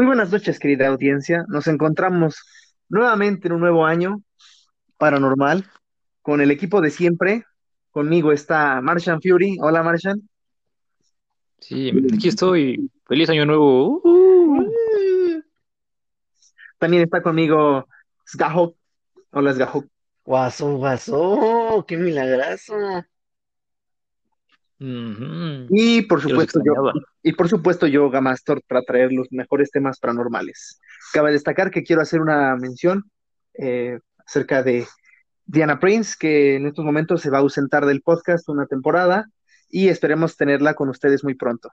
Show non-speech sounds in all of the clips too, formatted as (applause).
Muy buenas noches, querida audiencia. Nos encontramos nuevamente en un nuevo año paranormal con el equipo de siempre. Conmigo está Martian Fury. Hola, Martian. Sí, aquí estoy. Feliz año nuevo. Uh. También está conmigo Sgahok. Hola, Sgahok. Guaso, guaso, qué Y por supuesto yo, y por supuesto yo, Gamastor, para traer los mejores temas paranormales. Cabe destacar que quiero hacer una mención eh, acerca de Diana Prince, que en estos momentos se va a ausentar del podcast una temporada y esperemos tenerla con ustedes muy pronto.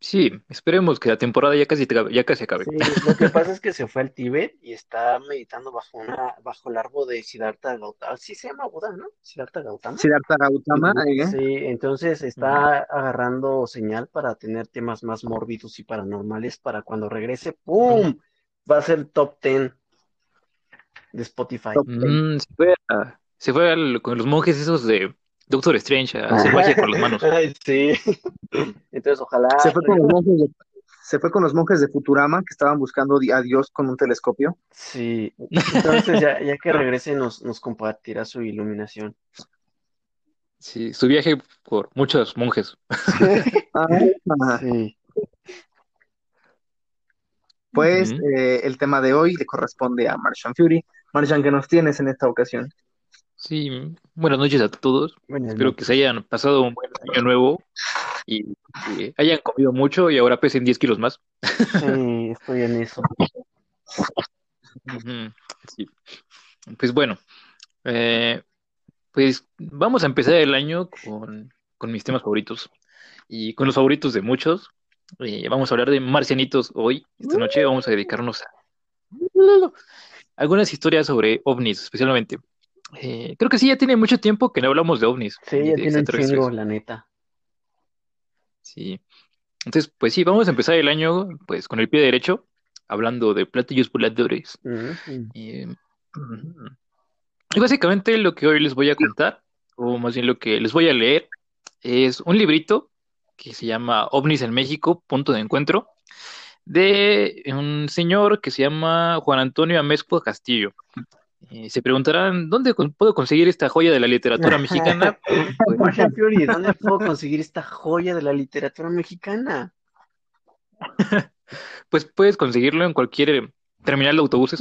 Sí, esperemos que la temporada ya casi, ya casi acabe. Sí, lo que pasa es que se fue al Tíbet y está meditando bajo una, bajo el árbol de Siddhartha Gautama. Sí se llama Buda, ¿no? Siddhartha Gautama. Siddhartha Gautama, ¿eh? Sí, entonces está agarrando señal para tener temas más mórbidos y paranormales para cuando regrese, ¡pum! Va a ser top 10 de Spotify. Top Mm, se fue, a- se fue al- con los monjes esos de Doctor Strange a hacer magia con las manos. Ay, sí. Entonces, ojalá. Se fue con los monjes de, se fue con los monjes de Futurama que estaban buscando a Dios con un telescopio. Sí, (laughs) entonces ya, ya que regrese nos, nos compartirá su iluminación. Sí, su viaje por muchos monjes. (laughs) Ah, Sí. pues eh, el tema de hoy le corresponde a Martian Fury. Martian, ¿qué nos tienes en esta ocasión? Sí, buenas noches a todos. Buenas Espero que se hayan pasado un buen año nuevo y que hayan comido mucho y ahora pesen 10 kilos más. Sí, estoy en eso. Sí. Pues bueno, eh, pues vamos a empezar el año con, con mis temas favoritos y con los favoritos de muchos. Eh, vamos a hablar de marcianitos hoy. Esta noche vamos a dedicarnos a algunas historias sobre ovnis, especialmente. Eh, creo que sí, ya tiene mucho tiempo que no hablamos de ovnis Sí, ya tiene un chingo, la neta. Sí. Entonces, pues sí, vamos a empezar el año pues con el pie derecho, hablando de platillos voladores. Y, ujú. Y básicamente lo que hoy les voy a contar, o más bien lo que les voy a leer, es un librito que se llama OVNIs en México, punto de encuentro, de un señor que se llama Juan Antonio Amezcua Castillo. Eh, se preguntarán, ¿dónde con- puedo conseguir esta joya de la literatura mexicana? (laughs) Pues, (laughs) ¿dónde puedo conseguir esta joya de la literatura mexicana? (laughs) pues puedes conseguirlo en cualquier eh, terminal de autobuses.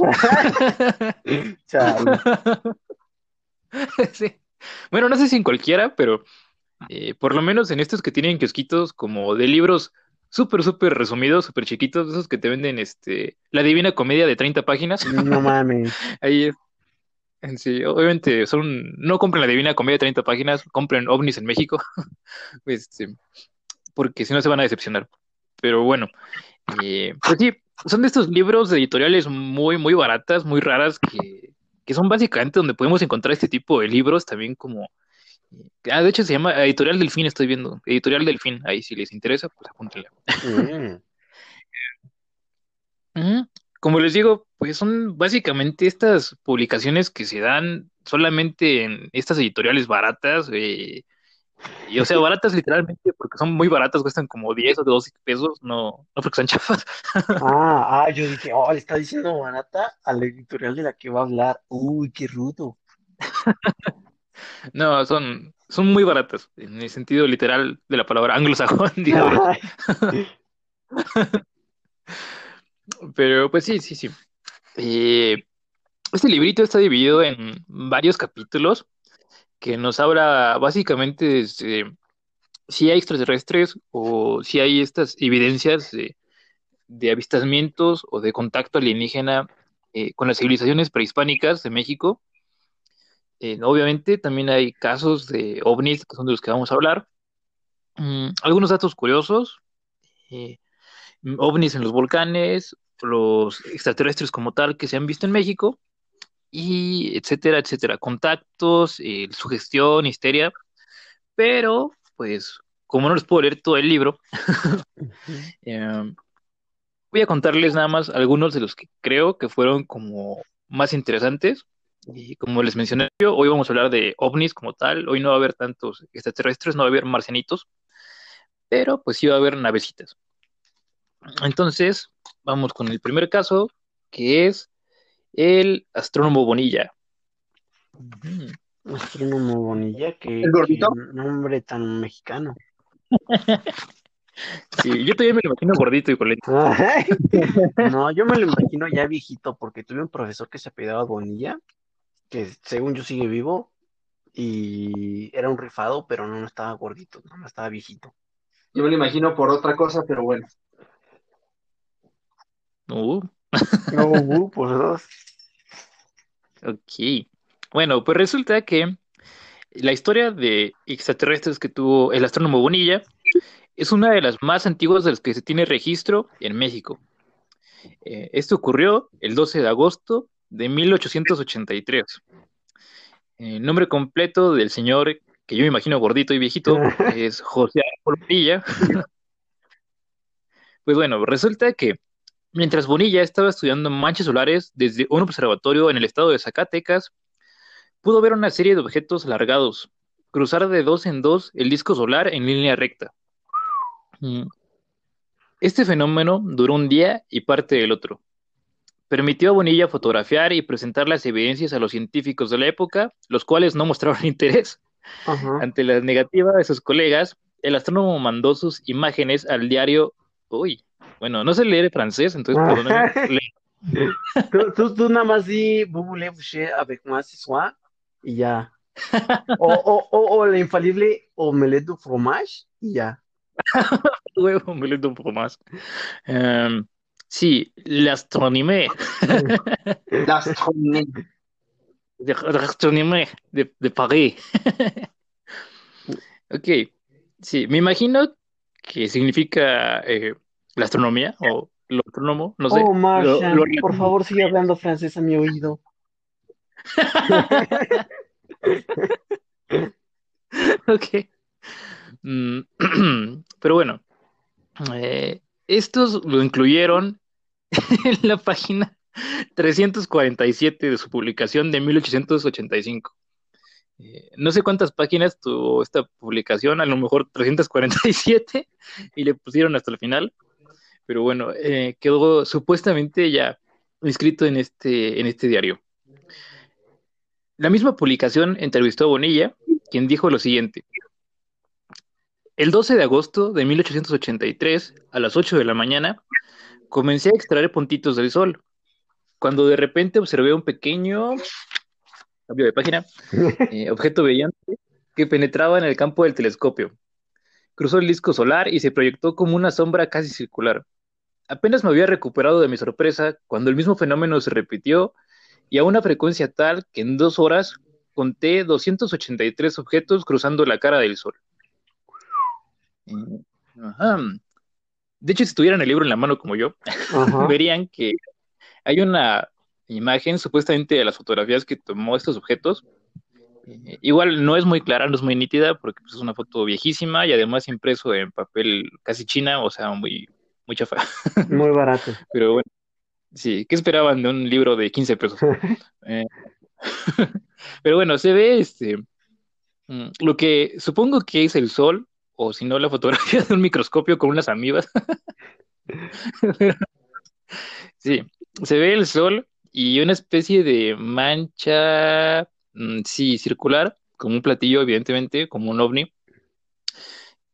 Sí. Bueno, no sé si en cualquiera, pero eh, por lo menos en estos que tienen kiosquitos como de libros súper, súper resumidos, súper chiquitos, esos que te venden este, la Divina Comedia de 30 páginas. No mames. Ahí es. En (laughs) Sí, obviamente son, no compren la Divina Comedia de 30 páginas, compren OVNIs en México, (laughs) este, porque si no se van a decepcionar. Pero bueno, eh, pues sí, son de estos libros editoriales muy, muy baratas, muy raras, que, que son básicamente donde podemos encontrar este tipo de libros, también como, eh, ah, de hecho se llama Editorial Delfín, estoy viendo, Editorial Delfín, ahí si les interesa, pues apúntenla. Mm. (laughs) Como les digo, pues son básicamente estas publicaciones que se dan solamente en estas editoriales baratas, eh, y o sea, (laughs) baratas literalmente porque son muy baratas, cuestan como 10 o 12 pesos, no, no porque sean (laughs) chafas. Ah, ah, yo dije, oh, le está diciendo barata a la editorial de la que va a hablar. Uy, qué rudo. (laughs) No, son, son muy baratas, en el sentido literal de la palabra anglosajón, digamos. Pero pues sí, sí, sí. Eh, este librito está dividido en varios capítulos que nos habla básicamente desde si hay extraterrestres o si hay estas evidencias de, de avistamientos o de contacto alienígena eh, con las civilizaciones prehispánicas de México. Eh, obviamente también hay casos de ovnis, que son de los que vamos a hablar. Mm, algunos datos curiosos, eh, ovnis en los volcanes, los extraterrestres como tal que se han visto en México, y etcétera, etcétera. Contactos, eh, sugestión, histeria, pero pues como no les puedo leer todo el libro, (laughs) eh, voy a contarles nada más algunos de los que creo que fueron como más interesantes. Y como les mencioné hoy vamos a hablar de ovnis como tal. Hoy no va a haber tantos extraterrestres, no va a haber marcianitos, pero pues sí va a haber navecitas. Entonces, vamos con el primer caso, que es el astrónomo Bonilla. Astrónomo Bonilla, que, ¿El gordito? que nombre tan mexicano. (laughs) Sí, yo todavía me lo imagino gordito y con lentes. (laughs) No, yo me lo imagino ya viejito, porque tuve un profesor que se apellidaba Bonilla, que según yo sigue vivo, y era un rifado, pero no, no estaba gordito, no, no estaba viejito. Yo me lo imagino por otra cosa, pero bueno. No, uh, (laughs) por dos. ok. Bueno, pues resulta que la historia de extraterrestres que tuvo el astrónomo Bonilla es una de las más antiguas de las que se tiene registro en México. Eh, esto ocurrió el 12 de agosto de 1883. El nombre completo del señor, que yo me imagino gordito y viejito, (laughs) es José Bonilla. (laughs) Pues bueno, resulta que mientras Bonilla estaba estudiando manchas solares desde un observatorio en el estado de Zacatecas, pudo ver una serie de objetos alargados, cruzar de dos en dos el disco solar en línea recta. Mm. Este fenómeno duró un día y parte del otro. Permitió a Bonilla fotografiar y presentar las evidencias a los científicos de la época, los cuales no mostraron (laughs) interés. Ante la negativa de sus colegas, el astrónomo mandó sus imágenes al diario. Uy, bueno, no sé leer francés, entonces perdónenme. Le- (laughs) Tú, tú, tú nada más di Vous voulez coucher avec moi ce soir y ya. (laughs) O, o, o, o la infalible omelette du fromage y ya. (laughs) Huevo, un poco más. Em, sí, l'astronomie. La astronomía. de l'astronomie de, de París. Ok, sí, me imagino que significa eh, la astronomía o lo astrónomo, no sé. Oh, Lo- Martian, lo- por favor, sigue hablando francés a mi oído. (laughs) Ok. Mm, (clears throat) Pero bueno, eh, estos lo incluyeron (laughs) en la página 347 de su publicación de 1885. Eh, no sé cuántas páginas tuvo esta publicación, a lo mejor 347, y le pusieron hasta el final. Pero bueno, eh, quedó supuestamente ya inscrito en este, en este diario. La misma publicación entrevistó a Bonilla, quien dijo lo siguiente. El 12 de agosto de 1883, a las 8 de la mañana, comencé a extraer puntitos del sol, cuando de repente observé un pequeño cambio de página, (laughs) eh, objeto brillante que penetraba en el campo del telescopio. Cruzó el disco solar y se proyectó como una sombra casi circular. Apenas me había recuperado de mi sorpresa cuando el mismo fenómeno se repitió y a una frecuencia tal que en dos horas conté 283 objetos cruzando la cara del sol. Ajá. De hecho, si tuvieran el libro en la mano como yo, Ajá. (laughs) verían que hay una imagen supuestamente de las fotografías que tomó estos objetos. Eh, igual no es muy clara, no es muy nítida porque pues, es una foto viejísima y además impreso en papel casi china, o sea, muy, muy chafa. (laughs) Muy barato. Pero bueno, sí, ¿qué esperaban de un libro de 15 pesos? (laughs) Eh, (laughs) pero bueno, se ve este, mm, lo que supongo que es el sol, o si no, la fotografía de un microscopio con unas amibas. Sí, se ve el sol y una especie de mancha, mm, sí, circular, como un platillo, evidentemente, como un ovni,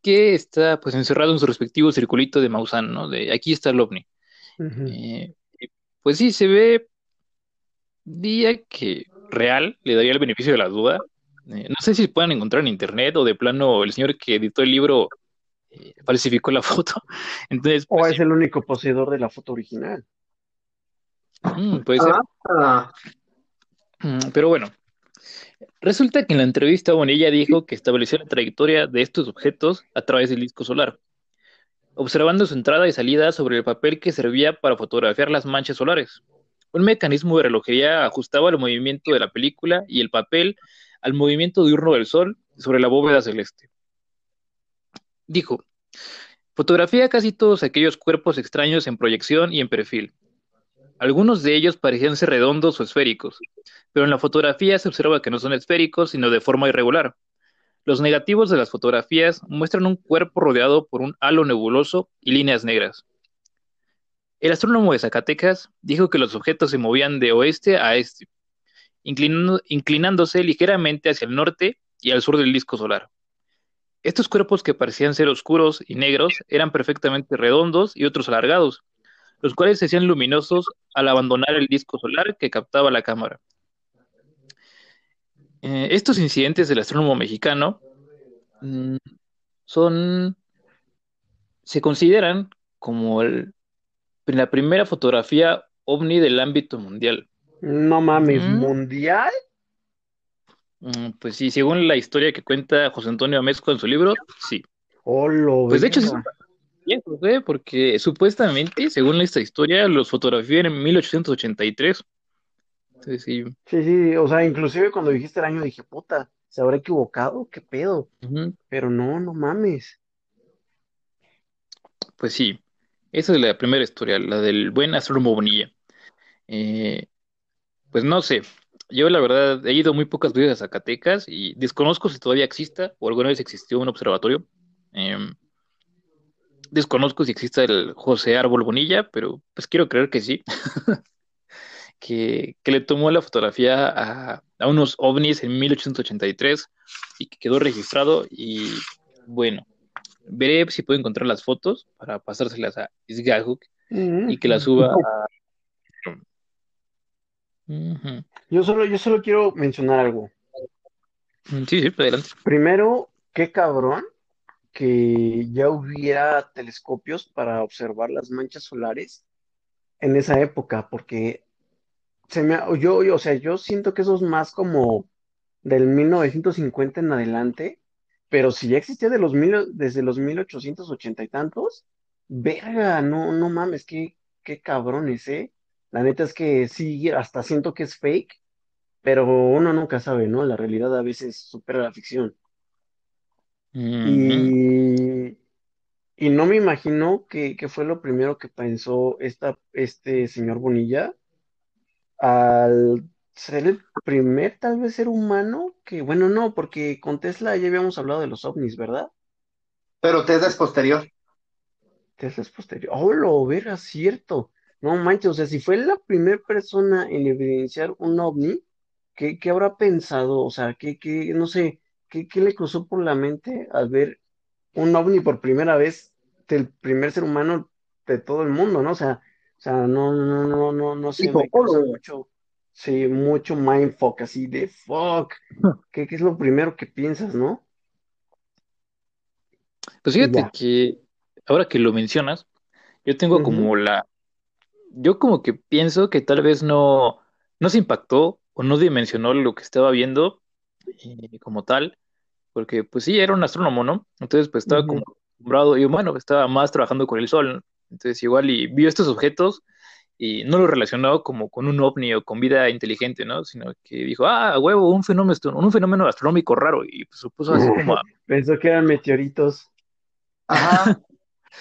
que está pues encerrado en su respectivo circulito de Maussan, ¿no? De aquí está el ovni. Eh, y, pues sí, se ve, diría que real, le daría el beneficio de la duda. Eh, no sé si puedan encontrar en internet o de plano el señor que editó el libro eh, falsificó la (laughs) foto. Entonces, O pues, es el único poseedor de la foto original. mm, puede ser. Ah, Mm, Pero bueno, resulta que en la entrevista Bonilla dijo que estableció la trayectoria de estos objetos a través del disco solar, observando su entrada y salida sobre el papel que servía para fotografiar las manchas solares. Un mecanismo de relojería ajustaba el movimiento de la película y el papel al movimiento diurno del sol sobre la bóveda celeste. Dijo, fotografía casi todos aquellos cuerpos extraños en proyección y en perfil. Algunos de ellos parecían ser redondos o esféricos, pero en la fotografía se observa que no son esféricos, sino de forma irregular. Los negativos de las fotografías muestran un cuerpo rodeado por un halo nebuloso y líneas negras. El astrónomo de Zacatecas dijo que los objetos se movían de oeste a este, inclinándose ligeramente hacia el norte y al sur del disco solar. Estos cuerpos que parecían ser oscuros y negros eran perfectamente redondos y otros alargados, los cuales se hacían luminosos al abandonar el disco solar que captaba la cámara. Eh, estos incidentes del astrónomo mexicano mm, son, se consideran como la primera fotografía ovni del ámbito mundial. No mames, ¿mundial? Mm, pues sí, según la historia que cuenta José Antonio Amezco en su libro, sí. Oh, lo pues de hecho, sí, ¿eh? porque supuestamente, según esta historia, los fotografiaron en 1883. sí. Sí, sí, o sea, inclusive cuando dijiste el año dije, puta, ¿se habrá equivocado? ¿Qué pedo? Pero no, no mames. Pues sí, esa es la primera historia, la del buen astrónomo Bonilla. Eh, pues no sé, yo la verdad he ido muy pocas veces a Zacatecas y desconozco si todavía exista o alguna vez existió un observatorio. Em, desconozco si existe el José Árbol Bonilla, pero pues quiero creer que sí. (laughs) que, le tomó la fotografía a, unos ovnis en 1883 y que quedó registrado y bueno, veré si puedo encontrar las fotos para pasárselas a Isgahuk y que las suba a yo solo, yo solo quiero mencionar algo. Mm, sí, sí, adelante. Primero, qué cabrón que ya hubiera telescopios para observar las manchas solares en esa época, porque se me, yo, o sea, yo siento que eso es más como del 1950 en adelante, pero si ya existía de los mil, desde los 1880 y tantos, verga, no, no mames, qué, qué cabrones, ¿eh? La neta es que sí, hasta siento que es fake, pero uno nunca sabe, ¿no? La realidad a veces supera la ficción. Y, y no me imagino que, fue lo primero que pensó esta, este señor Bonilla al ser el primer, tal vez, ser humano que, bueno, no, porque con Tesla ya habíamos hablado de los ovnis, ¿verdad? Pero Tesla es posterior. Tesla es posterior. Oh, lo verá, cierto. No manches, o sea, si fue la primera persona en evidenciar un ovni, ¿qué, qué habrá pensado? O sea, ¿qué, qué, no sé, qué, qué le cruzó por la mente al ver un ovni por primera vez del primer ser humano de todo el mundo, ¿no? O sea, o sea, no, no, no, no, no sé, me mucho, sí, mucho mindfuck, así de fuck. (laughs) ¿Qué, qué es lo primero que piensas, no? Pues fíjate que ahora que lo mencionas, yo tengo como la, yo como que pienso que tal vez no, no se impactó o no dimensionó lo que estaba viendo eh, como tal, porque pues sí, era un astrónomo, ¿no? Entonces pues estaba como acostumbrado y bueno, estaba más trabajando con el sol, entonces igual y vio estos objetos y no lo relacionó como con un ovni o con vida inteligente, ¿no? Sino que dijo, ah, huevo, un fenómeno, un fenómeno astronómico raro y pues supuso así como... (laughs) Pensó que eran meteoritos. Ajá. (laughs)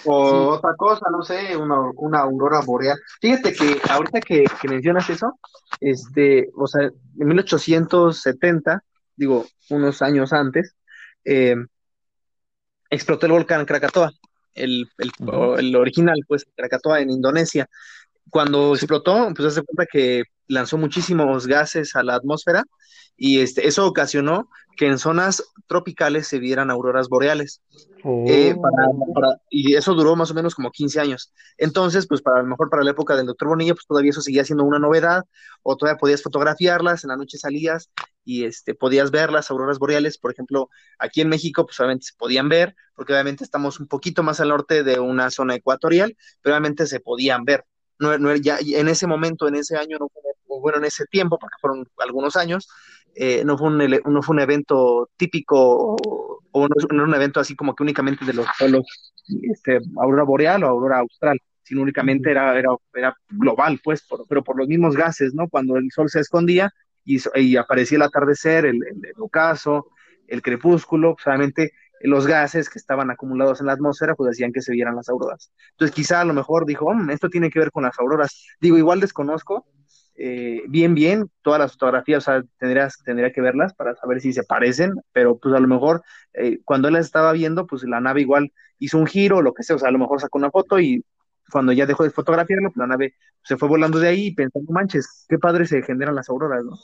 O otra cosa, no sé, una, una aurora boreal. Fíjate que ahorita que, mencionas eso, este, o sea, en 1870, digo, unos años antes, eh, explotó el volcán Krakatoa, el, el, original, pues, Krakatoa en Indonesia. Cuando explotó, pues se cuenta que lanzó muchísimos gases a la atmósfera y este, eso ocasionó que en zonas tropicales se vieran auroras boreales. Eh, oh. y eso duró más o menos como 15 años. Entonces, pues para lo mejor para la época del doctor Bonilla, pues todavía eso seguía siendo una novedad, o todavía podías fotografiarlas, en la noche salías y este, podías ver las auroras boreales, por ejemplo, aquí en México, pues obviamente se podían ver, porque obviamente estamos un poquito más al norte de una zona ecuatorial, pero obviamente se podían ver. No, no, ya, en ese momento, en ese año, no fue, bueno, en ese tiempo, porque fueron algunos años, eh, no, fue un, no fue un evento típico o, no, era un evento así como que únicamente de los solos, este, aurora boreal o aurora austral, sino únicamente era, era, era global, pues, pero por los mismos gases, ¿no? Cuando el sol se escondía y, y aparecía el atardecer, el, el, ocaso, el crepúsculo, pues, obviamente los gases que estaban acumulados en la atmósfera, pues hacían que se vieran las auroras. Entonces, quizá a lo mejor dijo, oh, esto tiene que ver con las auroras. Digo, igual desconozco, eh, bien, bien, todas las fotografías, o sea, tendrías, tendría que verlas para saber si se parecen, pero pues a lo mejor eh, cuando él las estaba viendo, pues la nave igual hizo un giro, lo que sea, o sea, a lo mejor sacó una foto y cuando ya dejó de fotografiarlo, pues la nave se fue volando de ahí y pensando, manches, qué padre se generan las auroras, ¿no?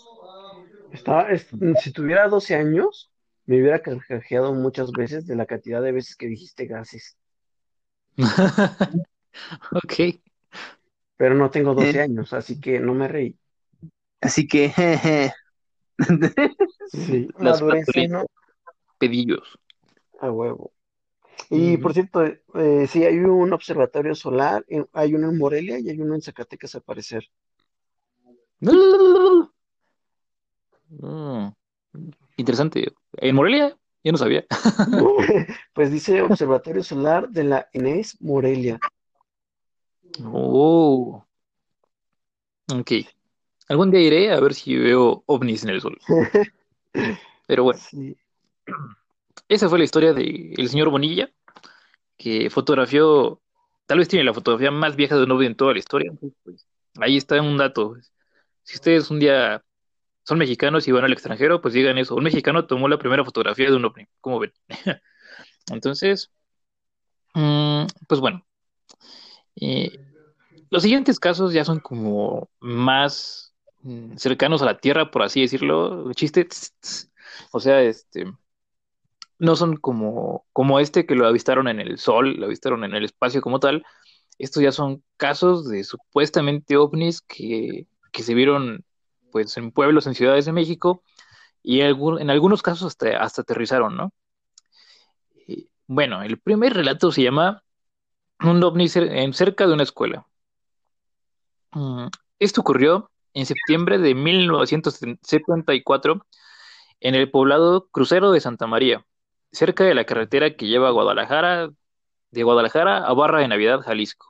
Está, es- si tuviera 12 años, me hubiera carcajeado muchas veces de la cantidad de veces que dijiste gases. (laughs) Ok. Pero no tengo 12 Eh. años, así que no me reí. Así que, jeje. (laughs) Sí, Las. ¿no? Pedillos. A huevo. Y por cierto, eh, sí, hay un observatorio solar, en- hay uno en Morelia y hay uno en Zacatecas, al parecer. Mm, Interesante. En Morelia, yo no sabía. (laughs) (laughs) Pues dice Observatorio Solar de la Inés Morelia. Oh. Ok. Algún día iré a ver si veo ovnis en el sol. (laughs) Pero bueno, Sí. esa fue la historia del señor Bonilla, que fotografió, tal vez tiene la fotografía más vieja de un ovni en toda la historia. Pues, ahí está un dato. Si ustedes un día son mexicanos y van al extranjero, pues digan eso. Un mexicano tomó la primera fotografía de un ovni. ¿Cómo ven? (laughs) Entonces, mm, pues bueno. Eh, los siguientes casos ya son como más mm, cercanos a la Tierra, por así decirlo. Chiste. O sea, este, no son como, como este que lo avistaron en el Sol, lo avistaron en el espacio como tal. Estos ya son casos de supuestamente ovnis que, que se vieron pues en pueblos, en ciudades de México, y en algunos casos hasta, aterrizaron, ¿no? Bueno, el primer relato se llama Un ovni cerca de una escuela. Mm, Esto ocurrió en septiembre de 1974 en el poblado Crucero de Santa María, cerca de la carretera que lleva a Guadalajara, de Guadalajara a Barra de Navidad, Jalisco.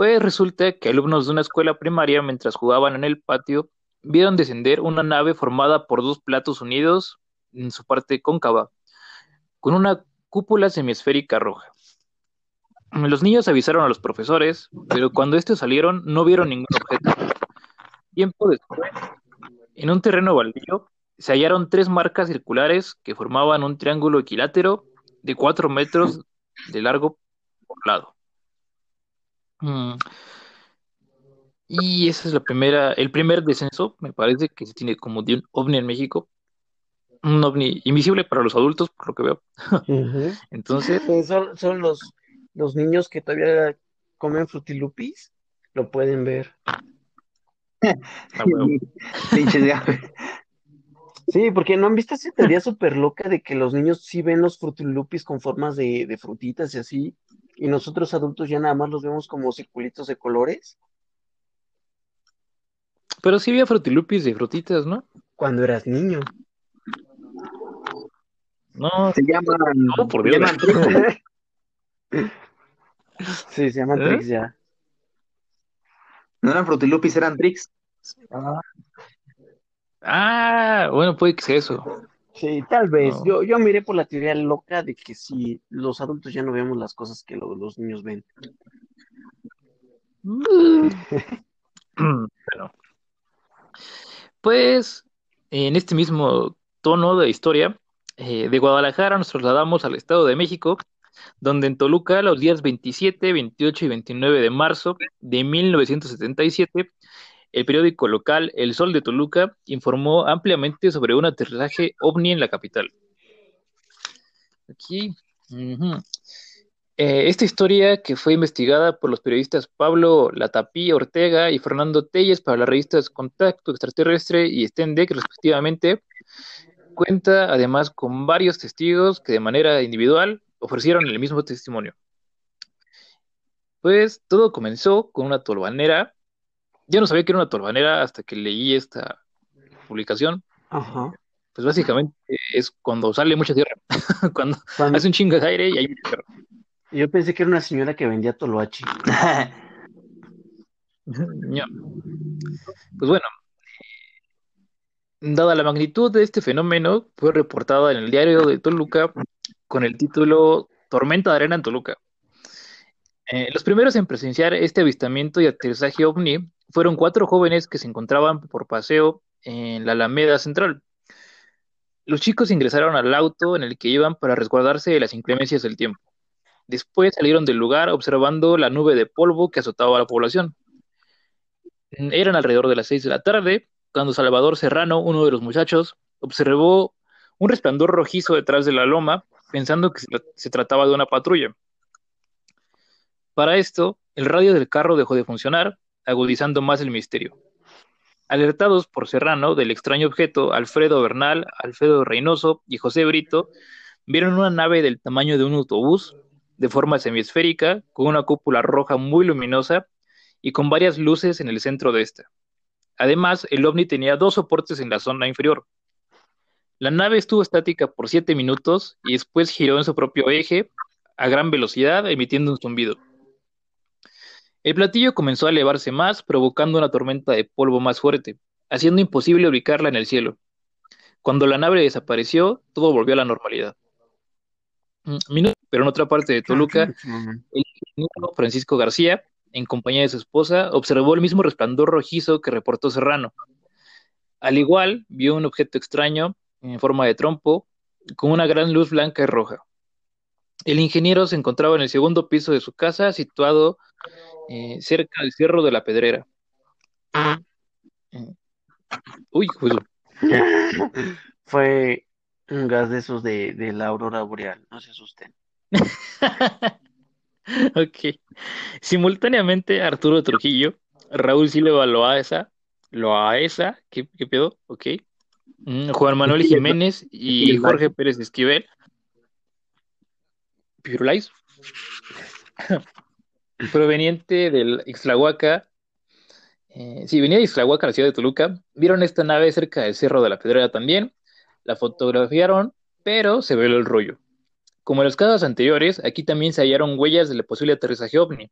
Pues resulta que alumnos de una escuela primaria, mientras jugaban en el patio, vieron descender una nave formada por dos platos unidos en su parte cóncava, con una cúpula semiesférica roja. Los niños avisaron a los profesores, pero cuando estos salieron no vieron ningún objeto. Tiempo después, en un terreno baldío, se hallaron tres marcas circulares que formaban un triángulo equilátero de cuatro metros de largo por lado. Mm, Y esa es la primera, el primer descenso, me parece que se tiene como de un ovni en México. Un ovni invisible para los adultos, por lo que veo. (laughs) Entonces, Eh, Son, son los, los niños que todavía comen frutilupis, lo pueden ver. (laughs) Sí, porque no han visto esa teoría súper loca de que los niños sí ven los frutilupis con formas de, de frutitas y así, y nosotros adultos ya nada más los vemos como circulitos de colores Pero sí había frutilupis de frutitas, ¿no? cuando eras niño. No, Se llaman, No, por se Dios. llaman Trix. (laughs) Sí, se llaman ¿Eh? tricks ya. No eran frutilupis, eran tricks. Ah, bueno, puede que sea eso. Sí, tal vez. No. Yo, yo miré por la teoría loca de que si los adultos ya no vemos las cosas que lo- los niños ven. (clears throat) Bueno, pues en este mismo tono de historia, eh, de Guadalajara nos trasladamos al Estado de México, donde en Toluca, los días 27, 28 y 29 de marzo de 1977, el periódico local El Sol de Toluca informó ampliamente sobre un aterrizaje ovni en la capital. Aquí. Eh, esta historia, que fue investigada por los periodistas Pablo Latapí Ortega y Fernando Telles para las revistas Contacto Extraterrestre y Stendek, respectivamente, cuenta además con varios testigos que de manera individual ofrecieron el mismo testimonio. Pues todo comenzó con una tolvanera. Yo no sabía que era una tolvanera hasta que leí esta publicación. Ajá. Pues básicamente es cuando sale mucha tierra, (laughs) cuando Cuando- hace un chingo de aire y hay mucha tierra. yo pensé que era una señora que vendía toloache. No. (laughs) Pues bueno, dada la magnitud de este fenómeno, fue reportada en el diario de Toluca con el título Tormenta de arena en Toluca. Eh, los primeros en presenciar este avistamiento y aterrizaje ovni fueron cuatro jóvenes que se encontraban por paseo en la Alameda Central. Los chicos ingresaron al auto en el que iban para resguardarse de las inclemencias del tiempo. Después salieron del lugar observando la nube de polvo que azotaba a la población. Eran alrededor de las seis de la tarde cuando Salvador Serrano, uno de los muchachos, observó un resplandor rojizo detrás de la loma, pensando que se trataba de una patrulla. Para esto, el radio del carro dejó de funcionar, agudizando más el misterio. Alertados por Serrano del extraño objeto, Alfredo Bernal, Alfredo Reynoso y José Brito vieron una nave del tamaño de un autobús, de forma semiesférica, con una cúpula roja muy luminosa y con varias luces en el centro de esta. Además, el ovni tenía dos soportes en la zona inferior. La nave estuvo estática por siete minutos y después giró en su propio eje a gran velocidad, emitiendo un zumbido. El platillo comenzó a elevarse más, provocando una tormenta de polvo más fuerte, haciendo imposible ubicarla en el cielo. Cuando la nave desapareció, todo volvió a la normalidad. Mm, pero en otra parte de Toluca, el ingeniero Francisco García en compañía de su esposa, observó el mismo resplandor rojizo que reportó Serrano. Al igual, vio un objeto extraño en forma de trompo con una gran luz blanca y roja. El ingeniero se encontraba en el segundo piso de su casa, situado eh, cerca del Cerro de la Pedrera. Eh, uy, pues. (laughs) Fue un gas de esos de, de la aurora boreal, no se asusten. (laughs) Ok. Simultáneamente, Arturo Trujillo, Raúl Silva Loaesa, Loaesa, ¿qué, qué pedo? Ok. Mm, Juan Manuel (laughs) Jiménez y Jorge Pérez Esquivel. Proveniente del Ixtlahuaca. Eh, sí, venía de Ixtlahuaca, la ciudad de Toluca. Vieron esta nave cerca del Cerro de la Pedrera también. La fotografiaron, pero se ve el rollo. Como en los casos anteriores, aquí también se hallaron huellas del posible aterrizaje ovni.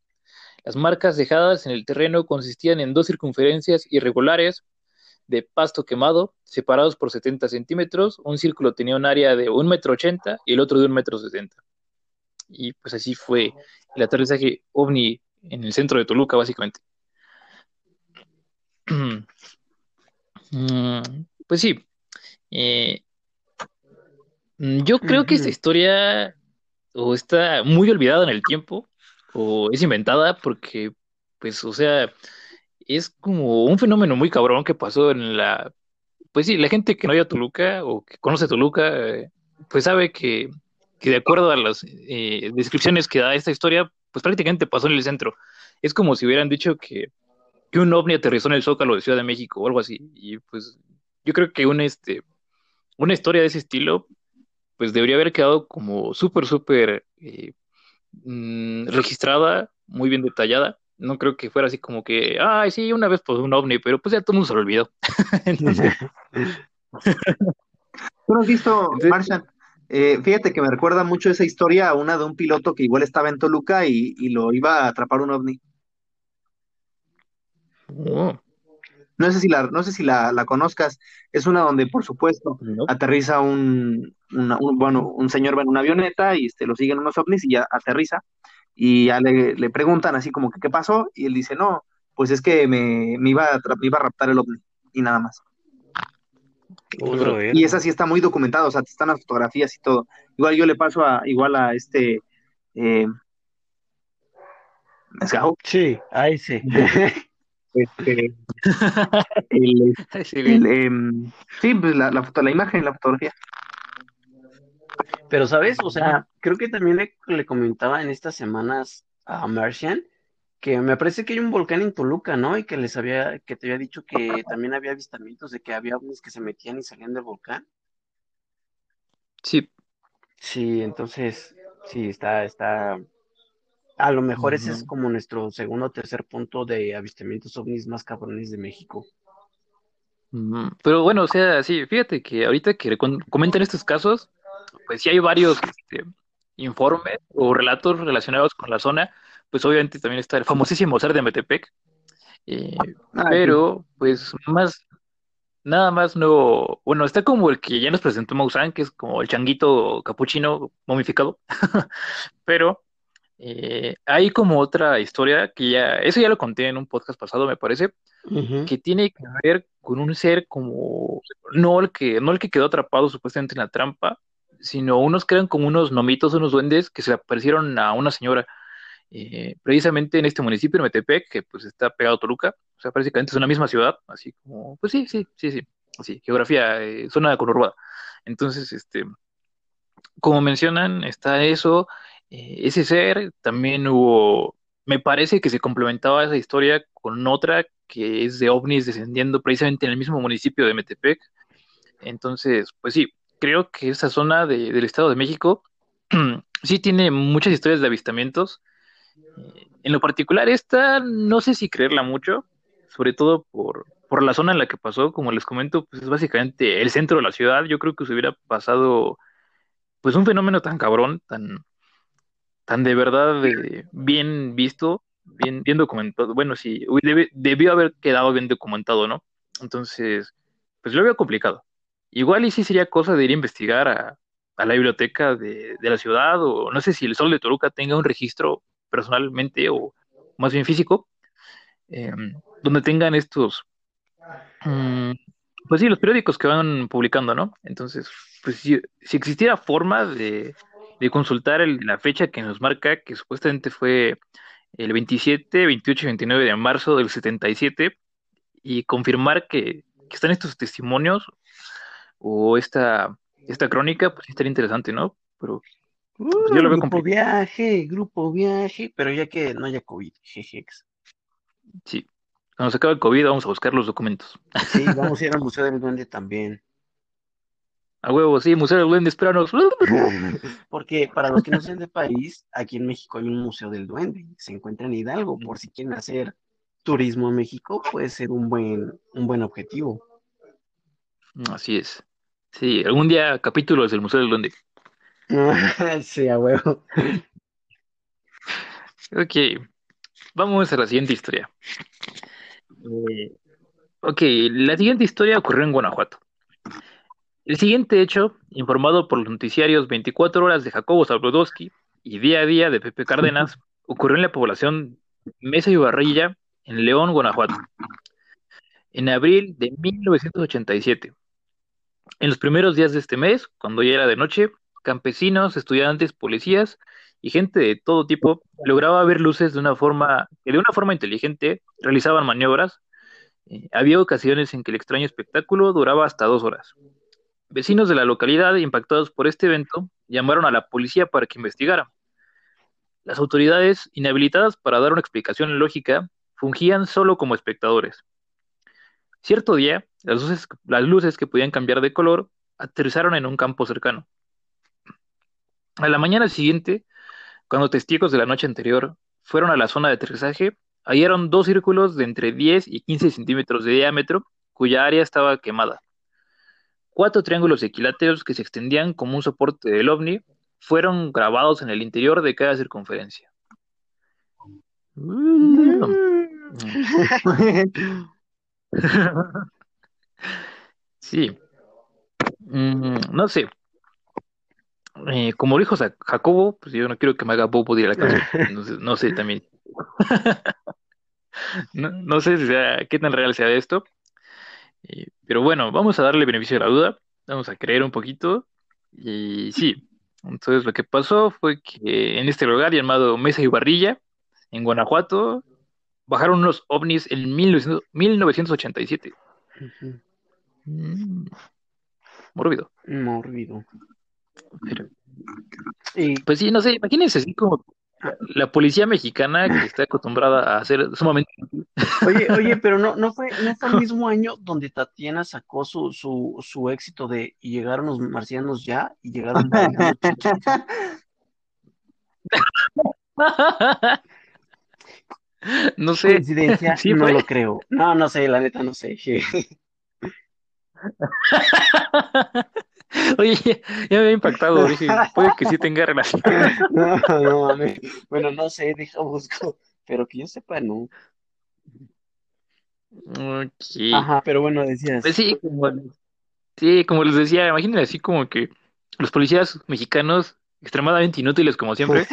Las marcas dejadas en el terreno consistían en dos circunferencias irregulares de pasto quemado, separados por 70 centímetros. Un círculo tenía un área de 1,80 metro y el otro de 1,70 metro. Y pues así fue el aterrizaje ovni en el centro de Toluca, básicamente. (clears throat) Mm, pues sí, eh, yo creo que esta historia o está muy olvidada en el tiempo o es inventada porque, pues, o sea, es como un fenómeno muy cabrón que pasó en la... Pues sí, la gente que no haya Toluca o que conoce Toluca, eh, pues sabe que, que, de acuerdo a las eh, descripciones que da esta historia, pues prácticamente pasó en el centro. Es como si hubieran dicho que, que un ovni aterrizó en el Zócalo de Ciudad de México o algo así. Y pues yo creo que un, este, una historia de ese estilo pues debería haber quedado como súper, súper eh, mm, registrada, muy bien detallada. No creo que fuera así como que, ay, sí, una vez pues un ovni, pero pues ya todo el mundo se lo olvidó. (laughs) (laughs) ¿Tú no has visto, Marshall? Eh, fíjate que me recuerda mucho esa historia a una de un piloto que igual estaba en Toluca y, lo iba a atrapar un ovni. Oh. No sé si la, no sé si la, conozcas. Es una donde, por supuesto, aterriza un, bueno, un señor en una avioneta y este, lo siguen unos ovnis y ya aterriza. Y ya le, preguntan así como que qué pasó. Y él dice, no, pues es que me, iba, a, iba a raptar el ovni y nada más. Y esa sí está muy documentada, o sea, están las fotografías y todo. Igual yo le paso a, igual a este, eh, Sí, ahí sí. (laughs) Este, (laughs) em, sí, pues la, la, foto, la imagen, la fotografía. Pero, ¿sabes? O sea, creo que también le, le comentaba en estas semanas a Martian que me parece que hay un volcán en Toluca, ¿no? Y que les había, que te había dicho que (laughs) también había avistamientos de que había ovnis que se metían y salían del volcán. Sí. Sí, entonces, sí, está, está, a lo mejor ese es como nuestro segundo o tercer punto de avistamientos ovnis más cabrones de México. Pero bueno, o sea, sí, fíjate que ahorita que comentan estos casos, pues sí hay varios este, informes o relatos relacionados con la zona, pues obviamente también está el famosísimo ser de Metepec, eh, ah, pero pues más, nada más no, bueno, está como el que ya nos presentó Maussan, que es como el changuito capuchino momificado, (laughs) pero eh, hay como otra historia que ya, eso ya lo conté en un podcast pasado, me parece, que tiene que ver con un ser como, no el que, no el que quedó atrapado supuestamente en la trampa, sino unos que eran como unos nomitos, unos duendes que se aparecieron a una señora, eh, precisamente en este municipio de Metepec, que pues está pegado a Toluca, o sea, prácticamente es una misma ciudad, así como, pues sí, sí, sí, sí, así, geografía, eh, zona conurbada. Entonces, este, como mencionan, está eso, eh, ese ser, también hubo, me parece que se complementaba esa historia con otra que es de ovnis descendiendo precisamente en el mismo municipio de Metepec. Entonces, pues sí, creo que esa zona del Estado de México (clears throat) sí tiene muchas historias de avistamientos. En lo particular, esta no sé si creerla mucho, sobre todo por, por la zona en la que pasó, como les comento, pues es básicamente el centro de la ciudad. Yo creo que se hubiera pasado pues un fenómeno tan cabrón, tan, tan de verdad eh, bien visto, bien, bien documentado. Bueno, sí, debió haber quedado bien documentado, ¿no? Entonces, pues lo veo complicado. Igual y sí sería cosa de ir a investigar a, la biblioteca de, la ciudad, o no sé si el Sol de Toluca tenga un registro personalmente o más bien físico, em, donde tengan estos, mm, pues sí, los periódicos que van publicando, ¿no? Entonces, pues si, existiera forma de, consultar la fecha que nos marca, que supuestamente fue el 27, 28 y 29 de marzo del 77, y confirmar que, que están estos testimonios o esta, esta crónica, pues estaría interesante, ¿no? Pero pues, yo lo veo Grupo viaje, grupo viaje, pero ya que no haya COVID, jejex. Sí, cuando se acabe el COVID vamos a buscar los documentos. Sí, (laughs) vamos a ir al Museo del Duende también. A huevo, sí, Museo del Duende, espéranos. (laughs) Porque para los que no sean de país, aquí en México hay un Museo del Duende, se encuentra en Hidalgo, por si quieren hacer turismo a México, puede ser un buen, un buen objetivo. Así es. Sí, algún día capítulos del Museo del Duende. (laughs) sí, a huevo. Ok, vamos a la siguiente historia. Eh, ok, la siguiente historia ocurrió en Guanajuato. El siguiente hecho, informado por los noticiarios 24 horas de Jacobo Zabludowski y Día a Día de Pepe Cárdenas, (laughs) ocurrió en la población Mesa y Barrilla, en León, Guanajuato, en abril de 1987. En los primeros días de este mes, cuando ya era de noche, campesinos, estudiantes, policías y gente de todo tipo lograba ver luces de una forma que de una forma inteligente realizaban maniobras. Eh, había ocasiones en que el extraño espectáculo duraba hasta dos horas. Vecinos de la localidad, impactados por este evento, llamaron a la policía para que investigara. Las autoridades, inhabilitadas para dar una explicación lógica, fungían solo como espectadores. Cierto día, las luces, las luces que podían cambiar de color aterrizaron en un campo cercano. A la mañana siguiente, cuando testigos de la noche anterior fueron a la zona de aterrizaje, hallaron dos círculos de entre 10 y 15 centímetros de diámetro, cuya área estaba quemada. Cuatro triángulos equiláteros que se extendían como un soporte del ovni fueron grabados en el interior de cada circunferencia. (laughs) (laughs) sí. Mm, no sé. Eh, como dijo Jacobo, pues yo no quiero que me haga bobo de la casa. (laughs) No, sé también. (laughs) no, sé qué tan real sea esto. Eh, pero bueno, vamos a darle beneficio de la duda. Vamos a creer un poquito. Y sí. Entonces lo que pasó fue que en este lugar llamado Mesa y Barrilla, en Guanajuato, bajaron unos ovnis en 1987. Mm. Mórbido. Mórbido. Pues sí, no sé, imagínense así como la policía mexicana que está acostumbrada a hacer sumamente. Oye, oye, (laughs) pero no, no fue, no fue el mismo año donde Tatiana sacó su, su, su éxito de y llegaron los marcianos ya y llegaron (laughs) (laughs) No sé. Coincidencia, no lo creo. No, no sé, la neta no sé. (laughs) Oye, ya, me había impactado, dije, (laughs) puede que sí tenga relación. (laughs) No, no mames. Bueno, no sé, deja busco, pero que yo sepa, no. Ok. Ajá, pero bueno, decías. Pues sí, como, sí, como les decía, imagínense así como que los policías mexicanos, extremadamente inútiles como siempre,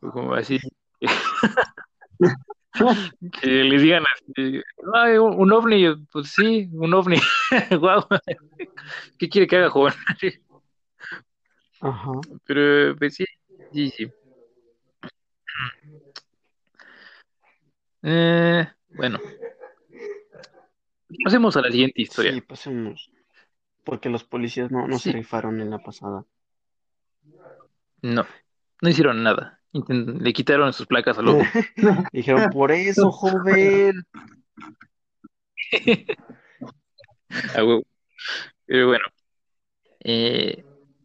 como así, (laughs) que les digan así, Ay, un ovni, pues sí, un ovni, (laughs) wow, ¿qué quiere que haga, joven? (laughs) Ajá. Pero, pues sí, sí, sí. Eh, bueno, pasemos a la siguiente historia. Sí, pasemos. Porque los policías no, no se rifaron en la pasada. No, no hicieron nada. Le quitaron sus placas al lobo. (laughs) Dijeron, por eso, joven. (laughs) A huevo. Pero bueno. Eh,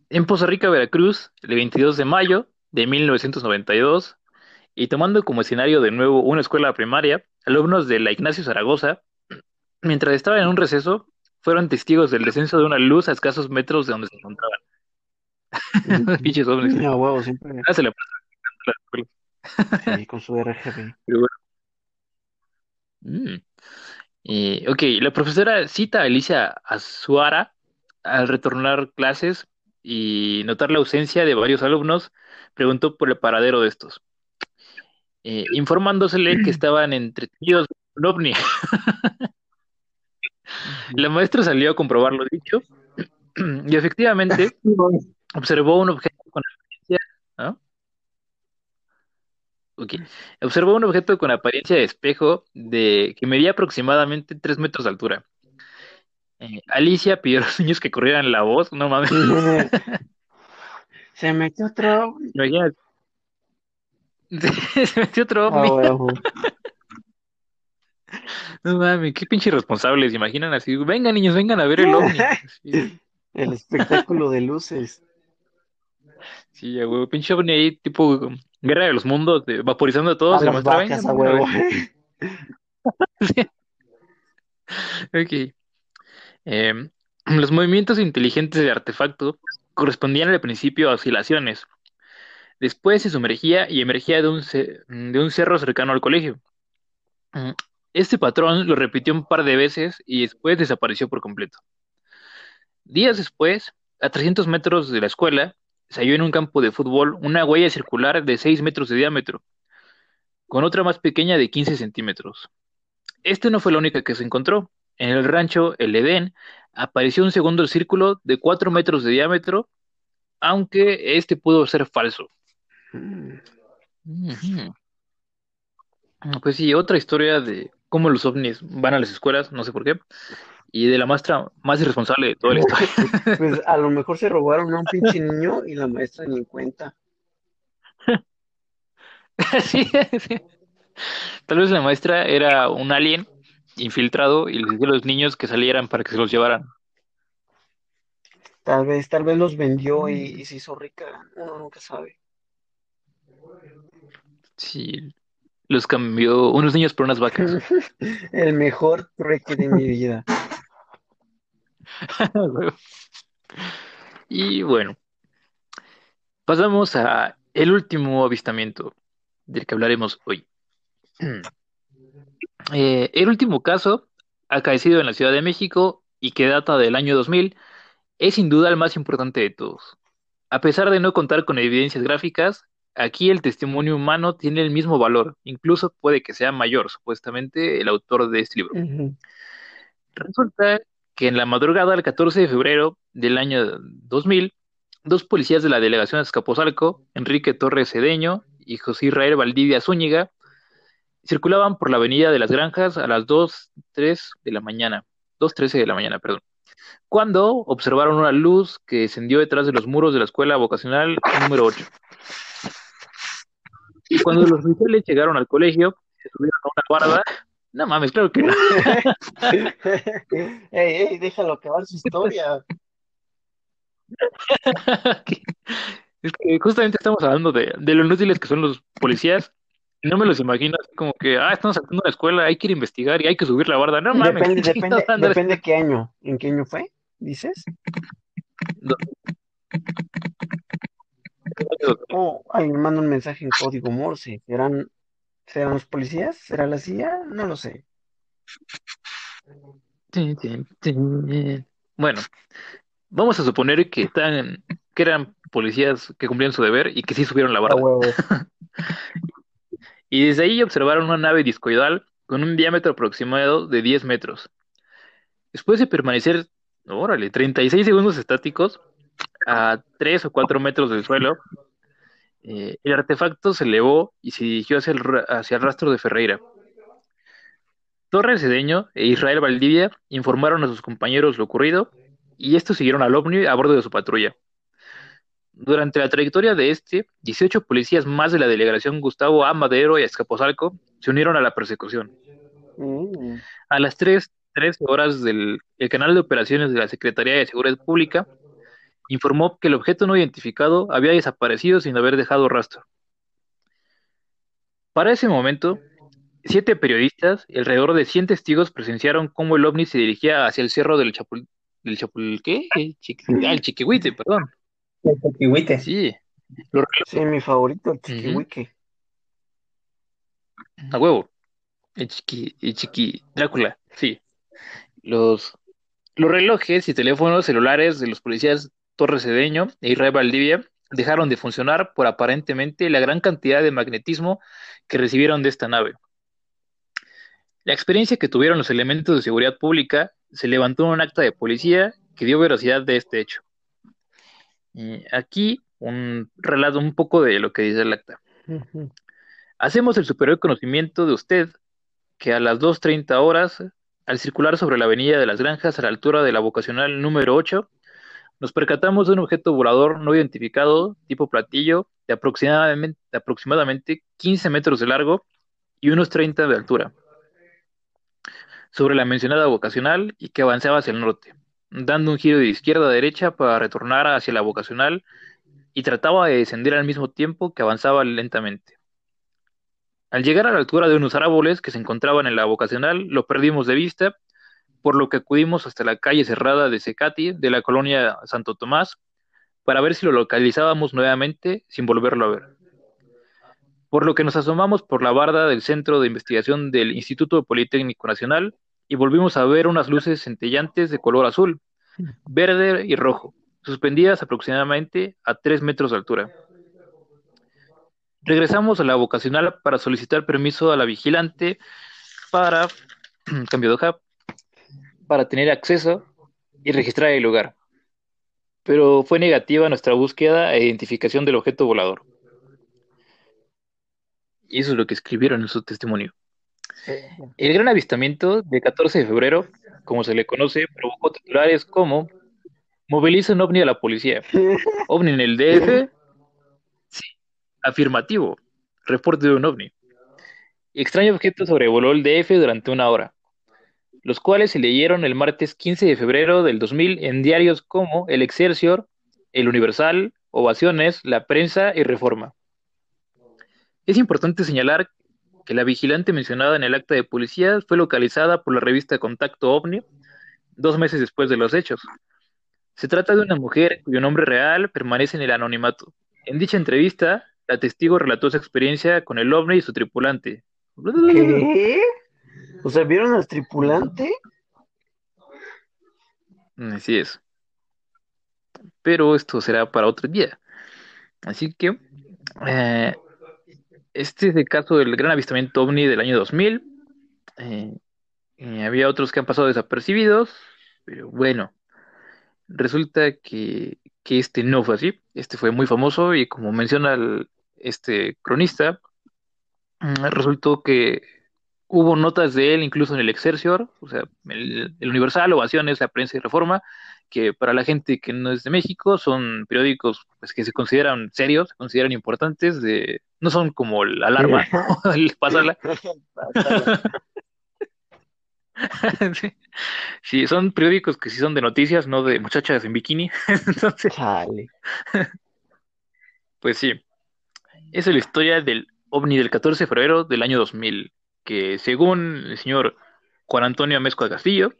en Poza Rica, Veracruz, el 22 de mayo de 1992, y tomando como escenario de nuevo una escuela primaria, alumnos de la Ignacio Zaragoza, mientras estaban en un receso, fueron testigos del descenso de una luz a escasos metros de donde se encontraban. (laughs) Pinches. A huevo, siempre. Ah, se la pasan Sí, con su RGB. (laughs) Pero bueno. Mm. Eh, ok, la profesora cita a Alicia Azuara al retornar clases y notar la ausencia de varios alumnos, preguntó por el paradero de estos, eh, informándosele que (clears throat) estaban entretenidos con un ovni. (laughs) La maestra salió a comprobar lo dicho (clears throat) y efectivamente (clears throat) observó un objeto con apariencia, ¿ah? Ok. Observó un objeto con apariencia de espejo de que medía aproximadamente 3 metros de altura. Eh, Alicia pidió a los (laughs) niños que corrieran la voz, no mames, Se metió otro. imagínate. Se metió otro ovni. (laughs) (laughs) huevo. No mames, qué pinche irresponsables, ¿se imaginan así? Vengan niños, vengan a ver el ovni. Sí, El espectáculo de luces. sí, a huevo, pinche ovni ahí, tipo Guerra de los Mundos, de- vaporizando a todos, A las vacas, a huevo. (laughs) Ok. Em, (clears throat) los movimientos inteligentes del artefacto correspondían al principio a oscilaciones. Después se sumergía y emergía de un, de un cerro cercano al colegio. Mm, Este patrón lo repitió un par de veces y después desapareció por completo. Días después, a 300 metros de la escuela, se halló en un campo de fútbol una huella circular de 6 metros de diámetro, con otra más pequeña de 15 centímetros. Este no fue la única que se encontró. En el rancho El Edén apareció un segundo círculo de 4 metros de diámetro, aunque este pudo ser falso. Mm. Pues sí, otra historia de cómo los ovnis van a las escuelas, no sé por qué, y de la maestra más irresponsable de toda la historia. (laughs) Pues a lo mejor se robaron a un pinche niño y la maestra ni en cuenta. (laughs) Sí, sí. Tal vez la maestra era un alien infiltrado y les decía a los niños que salieran para que se los llevaran. Tal vez, tal vez los vendió y, y se hizo rica. Uno nunca sabe. Sí, los cambió unos niños por unas vacas. (laughs) El mejor trueque de mi vida. (laughs) Y bueno, pasamos a el último avistamiento del que hablaremos hoy. (clears throat) Eh, el último caso, acaecido en la Ciudad de México y que data del año 2000, es sin duda el más importante de todos. A pesar de no contar con evidencias gráficas, aquí el testimonio humano tiene el mismo valor, incluso puede que sea mayor, supuestamente, el autor de este libro. Resulta que en la madrugada del 14 de febrero del año 2000, dos policías de la delegación de Azcapotzalco, Enrique Torres Cedeño y José Israel Valdivia Zúñiga, circulaban por la avenida de las Granjas a las 2.03 de la mañana, 2.13 de la mañana, perdón, cuando observaron una luz que descendió detrás de los muros de la escuela vocacional número 8. Y cuando los oficiales llegaron al colegio, se subieron a una barda. No mames, claro que no. (laughs) Ey, ey, déjalo acabar su historia. (laughs) Es que justamente estamos hablando de, de lo inútiles que son los policías. No me los imagino así como que, ah, estamos saltando una escuela, hay que ir a investigar y hay que subir la barda. No mames. Depende, ¿qué (laughs) depende, depende qué año. ¿En qué año fue? ¿Dices? Oh, ay, me manda un mensaje en código Morse. ¿Serán, serán los policías? ¿Será la CIA? No lo sé. Bueno, vamos a suponer que están, que eran policías que cumplían su deber y que sí subieron la A barda. huevo. (laughs) Y desde ahí observaron una nave discoidal con un diámetro aproximado de 10 metros. Después de permanecer, órale, 36 segundos estáticos, a tres o cuatro metros del suelo, eh, el artefacto se elevó y se dirigió hacia el, hacia el rastro de Ferreira. Torres Cedeño e Israel Valdivia informaron a sus compañeros lo ocurrido y estos siguieron al ovni a bordo de su patrulla. Durante la trayectoria de este, 18 policías más de la delegación Gustavo A. Madero y Escaposalco se unieron a la persecución. Mm. A las 3, 13 horas del el canal de operaciones de la Secretaría de Seguridad Pública informó que el objeto no identificado había desaparecido sin haber dejado rastro. Para ese momento, siete periodistas y alrededor de 100 testigos presenciaron cómo el ovni se dirigía hacia el cerro del Chapul... ¿Del Chapul qué? El, ah, el Chiquihuite, perdón. El Chiquihuite. Sí. Sí, mi favorito, el Chiquihuite. A huevo. El chiqui, el chiqui Drácula, sí. Los, los relojes y teléfonos celulares de los policías Torres Cedeño e Israel Valdivia dejaron de funcionar por aparentemente la gran cantidad de magnetismo que recibieron de esta nave. La experiencia que tuvieron los elementos de seguridad pública se levantó en un acta de policía que dio veracidad de este hecho. aquí un relato un poco de lo que dice el acta. Hacemos el superior conocimiento de usted que a las 2.30 horas, al circular sobre la avenida de las Granjas a la altura de la vocacional número 8, nos percatamos de un objeto volador no identificado, tipo platillo, de aproximadamente, de aproximadamente 15 metros de largo y unos 30 de altura, sobre la mencionada vocacional y que avanzaba hacia el norte, dando un giro de izquierda a derecha para retornar hacia la vocacional y trataba de descender al mismo tiempo que avanzaba lentamente. Al llegar a la altura de unos árboles que se encontraban en la vocacional, lo perdimos de vista por lo que acudimos hasta la calle cerrada de Secati, de la colonia Santo Tomás, para ver si lo localizábamos nuevamente sin volverlo a ver. Por lo que nos asomamos por la barda del Centro de Investigación del Instituto Politécnico Nacional y volvimos a ver unas luces centellantes de color azul, verde y rojo, suspendidas aproximadamente a tres metros de altura. Regresamos a la vocacional para solicitar permiso a la vigilante para (clears throat) cambio de hoja para tener acceso y registrar el lugar, pero fue negativa nuestra búsqueda e identificación del objeto volador. Y eso es lo que escribieron en su testimonio. El gran avistamiento del 14 de febrero, como se le conoce, provocó titulares como Moviliza un ovni a la policía. (laughs) ¿Ovni en el DF? Sí, afirmativo. Reporte de un ovni. Extraño objeto sobrevoló el DF durante una hora los cuales se leyeron el martes 15 de febrero del 2000 en diarios como El Excelsior, El Universal, Ovaciones, La Prensa y Reforma. Es importante señalar que la vigilante mencionada en el acta de policía fue localizada por la revista Contacto OVNI dos meses después de los hechos. Se trata de una mujer cuyo nombre real permanece en el anonimato. En dicha entrevista, la testigo relató su experiencia con el OVNI y su tripulante. ¿Qué? O sea, ¿vieron al tripulante? Así es. Pero esto será para otro día. Así que eh, este es el caso del gran avistamiento ovni del año 2000. Eh, había otros que han pasado desapercibidos, pero bueno, resulta que, que, este no fue así. Este fue muy famoso y como menciona este cronista, mm, resultó que Hubo notas de él incluso en el Excelsior, o sea, el, Universal, Ovaciones, la prensa y Reforma, que para la gente que no es de México son periódicos pues, que se consideran serios, se consideran importantes, de, no son como la alarma, (laughs) el pasarla. (laughs) (laughs) sí. son periódicos que sí son de noticias, no de muchachas en bikini. Entonces, pues sí, esa es la historia del ovni del 14 de febrero del año 2000 que según el señor Juan Antonio Amezcua Castillo,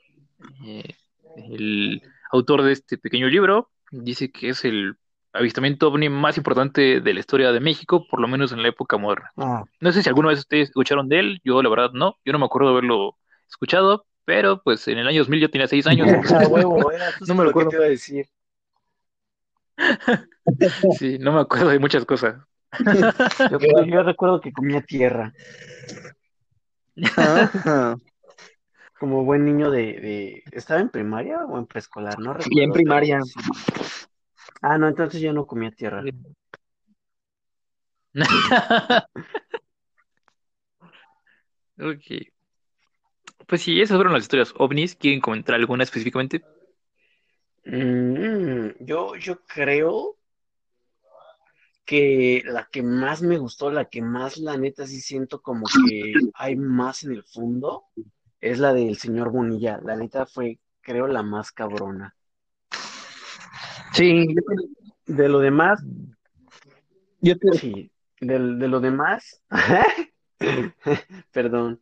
eh, el autor de este pequeño libro, dice que es el avistamiento ovni más importante de la historia de México, por lo menos en la época moderna. Ah. No sé si alguna vez ustedes escucharon de él, yo la verdad no, yo no me acuerdo de haberlo escuchado, pero pues en el año 2000 yo tenía seis años. (laughs) (laughs) no me lo acuerdo. de decir. (laughs) sí, no me acuerdo de muchas cosas. yo recuerdo que comía tierra. (laughs) Como buen niño de, ¿Estaba en primaria o en preescolar? No recuerdo. en primaria. Ah, no, entonces yo no comía tierra. (laughs) Ok. Pues sí, esas fueron las historias ovnis. ¿Quieren comentar alguna específicamente? Mm, yo, yo creo que la que más me gustó, la que más la neta sí siento como que hay más en el fondo, es la del señor Bonilla. La neta fue, creo, la más cabrona. Sí, De lo demás, yo te, sí, del- de, lo demás, (laughs) perdón,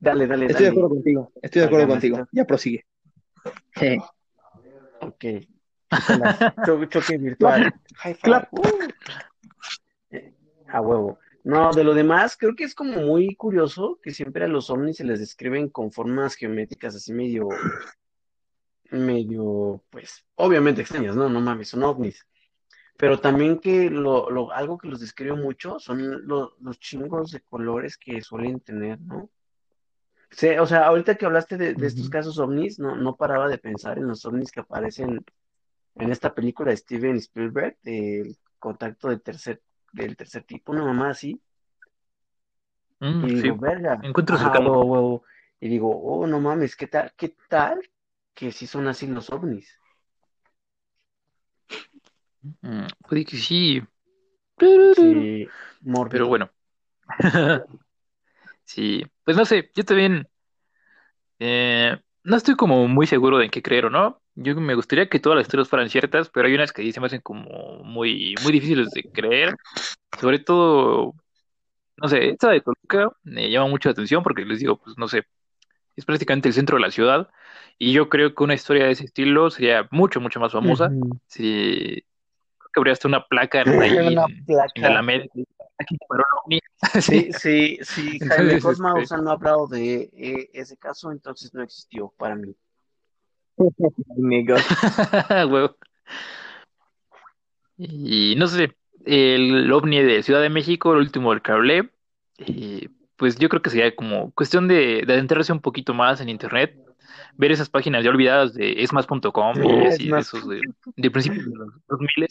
dale, dale, estoy de acuerdo contigo. Estoy de acuerdo contigo. Ya prosigue. Sí. Ok. Choque virtual. High five. Clap. Uh. A huevo. No, de lo demás, creo que es como muy curioso que siempre a los ovnis se les describen con formas geométricas así medio, medio, pues, obviamente extrañas, ¿no? No mames, son ovnis. Pero también que lo, lo, algo que los describe mucho son lo- los chingos de colores que suelen tener, ¿no? Sí, o sea, ahorita que hablaste de, de estos casos ovnis, no, no paraba de pensar en los ovnis que aparecen en esta película de Steven Spielberg, del contacto de tercer, del tercer tipo, una mamá así, Mm, y sí, digo, verga, encuentro ajá, huevo, huevo. Y digo, oh, no mames, ¿qué tal, qué tal que sí son así los ovnis? Mm, puede que sí. Sí, mórbido. Pero bueno. (laughs) Sí, pues no sé, yo también eh, no estoy como muy seguro de en qué creer o no. Yo me gustaría que todas las historias fueran ciertas, pero hay unas que sí se me hacen como muy, muy difíciles de creer. Sobre todo, no sé, esta de Toluca me llama mucho la atención porque les digo, pues no sé, es prácticamente el centro de la ciudad y yo creo que una historia de ese estilo sería mucho, mucho más famosa si creo que habría hasta una placa en- (laughs) Una en. Aquí ovni. (laughs) Sí, sí, sí, Jaime Entonces, Cosma este, Usa no ha hablado de eh, ese caso, entonces no existió para mí. (laughs) (laughs) Y no sé, el ovni de Ciudad de México, el último del que hablé, eh, pues yo creo que sería como cuestión de, de adentrarse un poquito más en internet, ver esas páginas ya olvidadas de esmas.com y así más, esos de, de principios de los 2000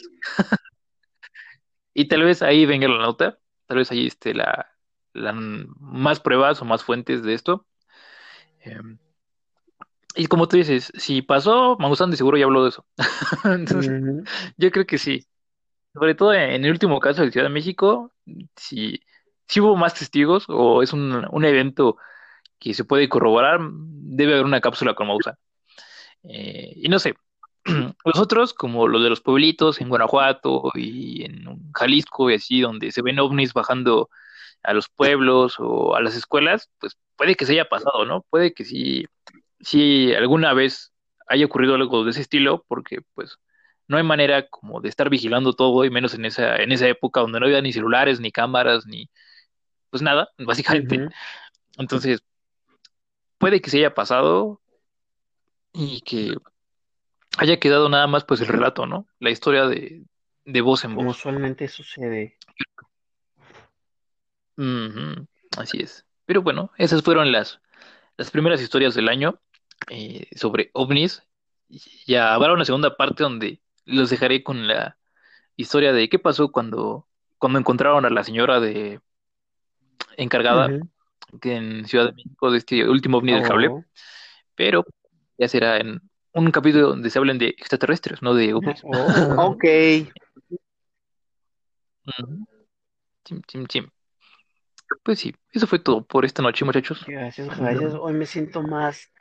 y tal vez ahí venga la nota, tal vez ahí esté la, la más pruebas o más fuentes de esto. Em, y como tú dices, si pasó, Maussan de seguro ya habló de eso. (laughs) Entonces, yo creo que sí. Sobre todo en el último caso de Ciudad de México, si, si hubo más testigos o es un, un evento que se puede corroborar, debe haber una cápsula con Maussan. Eh, y no sé, (clears throat) los otros, como los de los pueblitos en Guanajuato y en Jalisco y así, donde se ven ovnis bajando a los pueblos o a las escuelas, pues puede que se haya pasado, ¿no? Puede que sí, sí alguna vez haya ocurrido algo de ese estilo, porque pues no hay manera como de estar vigilando todo, y menos en esa, en esa época donde no había ni celulares, ni cámaras, ni pues nada, (laughs) básicamente. Entonces, puede que se haya pasado y que haya quedado nada más pues el relato, ¿no? La historia de, de voz en Como voz. usualmente sucede. Así es. Pero bueno, esas fueron las, las primeras historias del año eh, sobre ovnis. Ya habrá una segunda parte donde los dejaré con la historia de qué pasó cuando, cuando encontraron a la señora de encargada que en Ciudad de México de este último ovni del cable. huevo. Pero ya será en un capítulo donde se hablen de extraterrestres, no de ovnis. Oh. Ok. Chim, chim, chim. Pues sí, eso fue todo por esta noche, muchachos. Gracias, gracias. Hoy me siento más.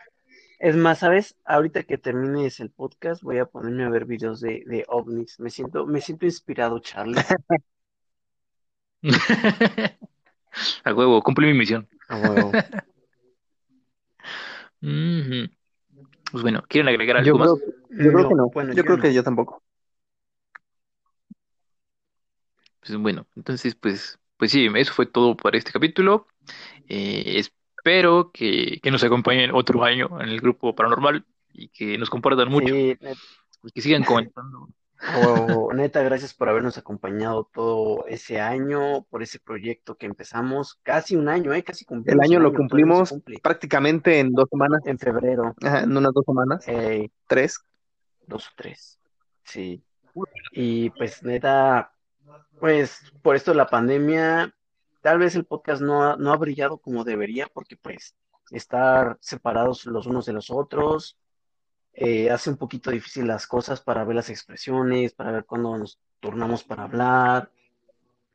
Es más, ¿sabes? Ahorita que termines el podcast, voy a ponerme a ver videos de, de ovnis. Me siento, me siento inspirado, Charlie. (laughs) A huevo, cumplí mi misión. A huevo. (laughs) Ujú. Pues bueno, ¿quieren agregar Yo algo más? creo, yo creo que No, no. bueno, Yo yo creo no. que yo tampoco. Pues bueno, entonces pues, pues sí, eso fue todo para este capítulo. Eh, espero que, que nos acompañen otro año en el grupo paranormal y que nos compartan mucho Sí, y que sigan comentando. Huevo. Neta, gracias por habernos acompañado todo ese año, por ese proyecto que empezamos. Casi un año, ¿eh? Casi El cumplimos año lo año, se cumplimos prácticamente en dos semanas, En febrero, ajá, en unas dos semanas, eh, tres. dos o tres. Sí. Y pues neta, pues por esto de la pandemia, tal vez el podcast no ha, no ha brillado como debería, porque pues estar separados los unos de los otros eh, hace un poquito difícil las cosas para ver las expresiones, para ver cuándo nos turnamos para hablar.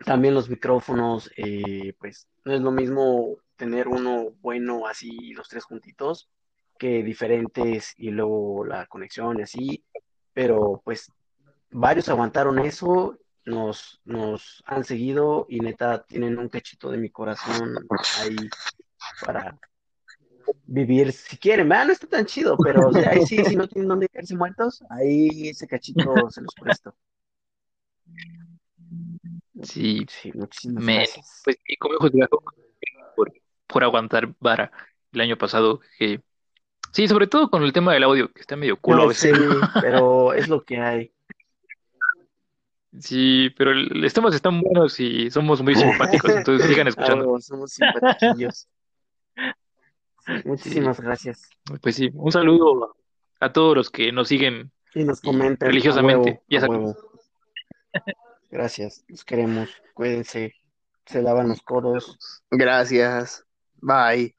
También los micrófonos, eh, pues no es lo mismo tener uno bueno así, los tres juntitos, que diferentes y luego la conexión y así. Pero pues varios aguantaron eso, nos, nos han seguido y neta tienen un cachito de mi corazón ahí para vivir si quieren. No está tan chido, pero o sea, ahí sí, si no tienen dónde quedarse muertos, ahí ese cachito se los presto. Sí, Sí, muchísimas me, gracias. pues sí, como juzgar por, por aguantar vara el año pasado. Que, sí, sobre todo con el tema del audio, que está medio culo a veces. sé, (laughs) pero es lo que hay. Sí, pero los temas están buenos y somos muy simpáticos, entonces sigan (laughs) escuchando. somos simpatiquillos. Muchísimas gracias. Pues sí, un saludo a todos los que nos siguen Y nos comenten. religiosamente, a huevo, ya a huevo. Gracias, los queremos. Cuídense. Se lavan los codos. Gracias. Bye.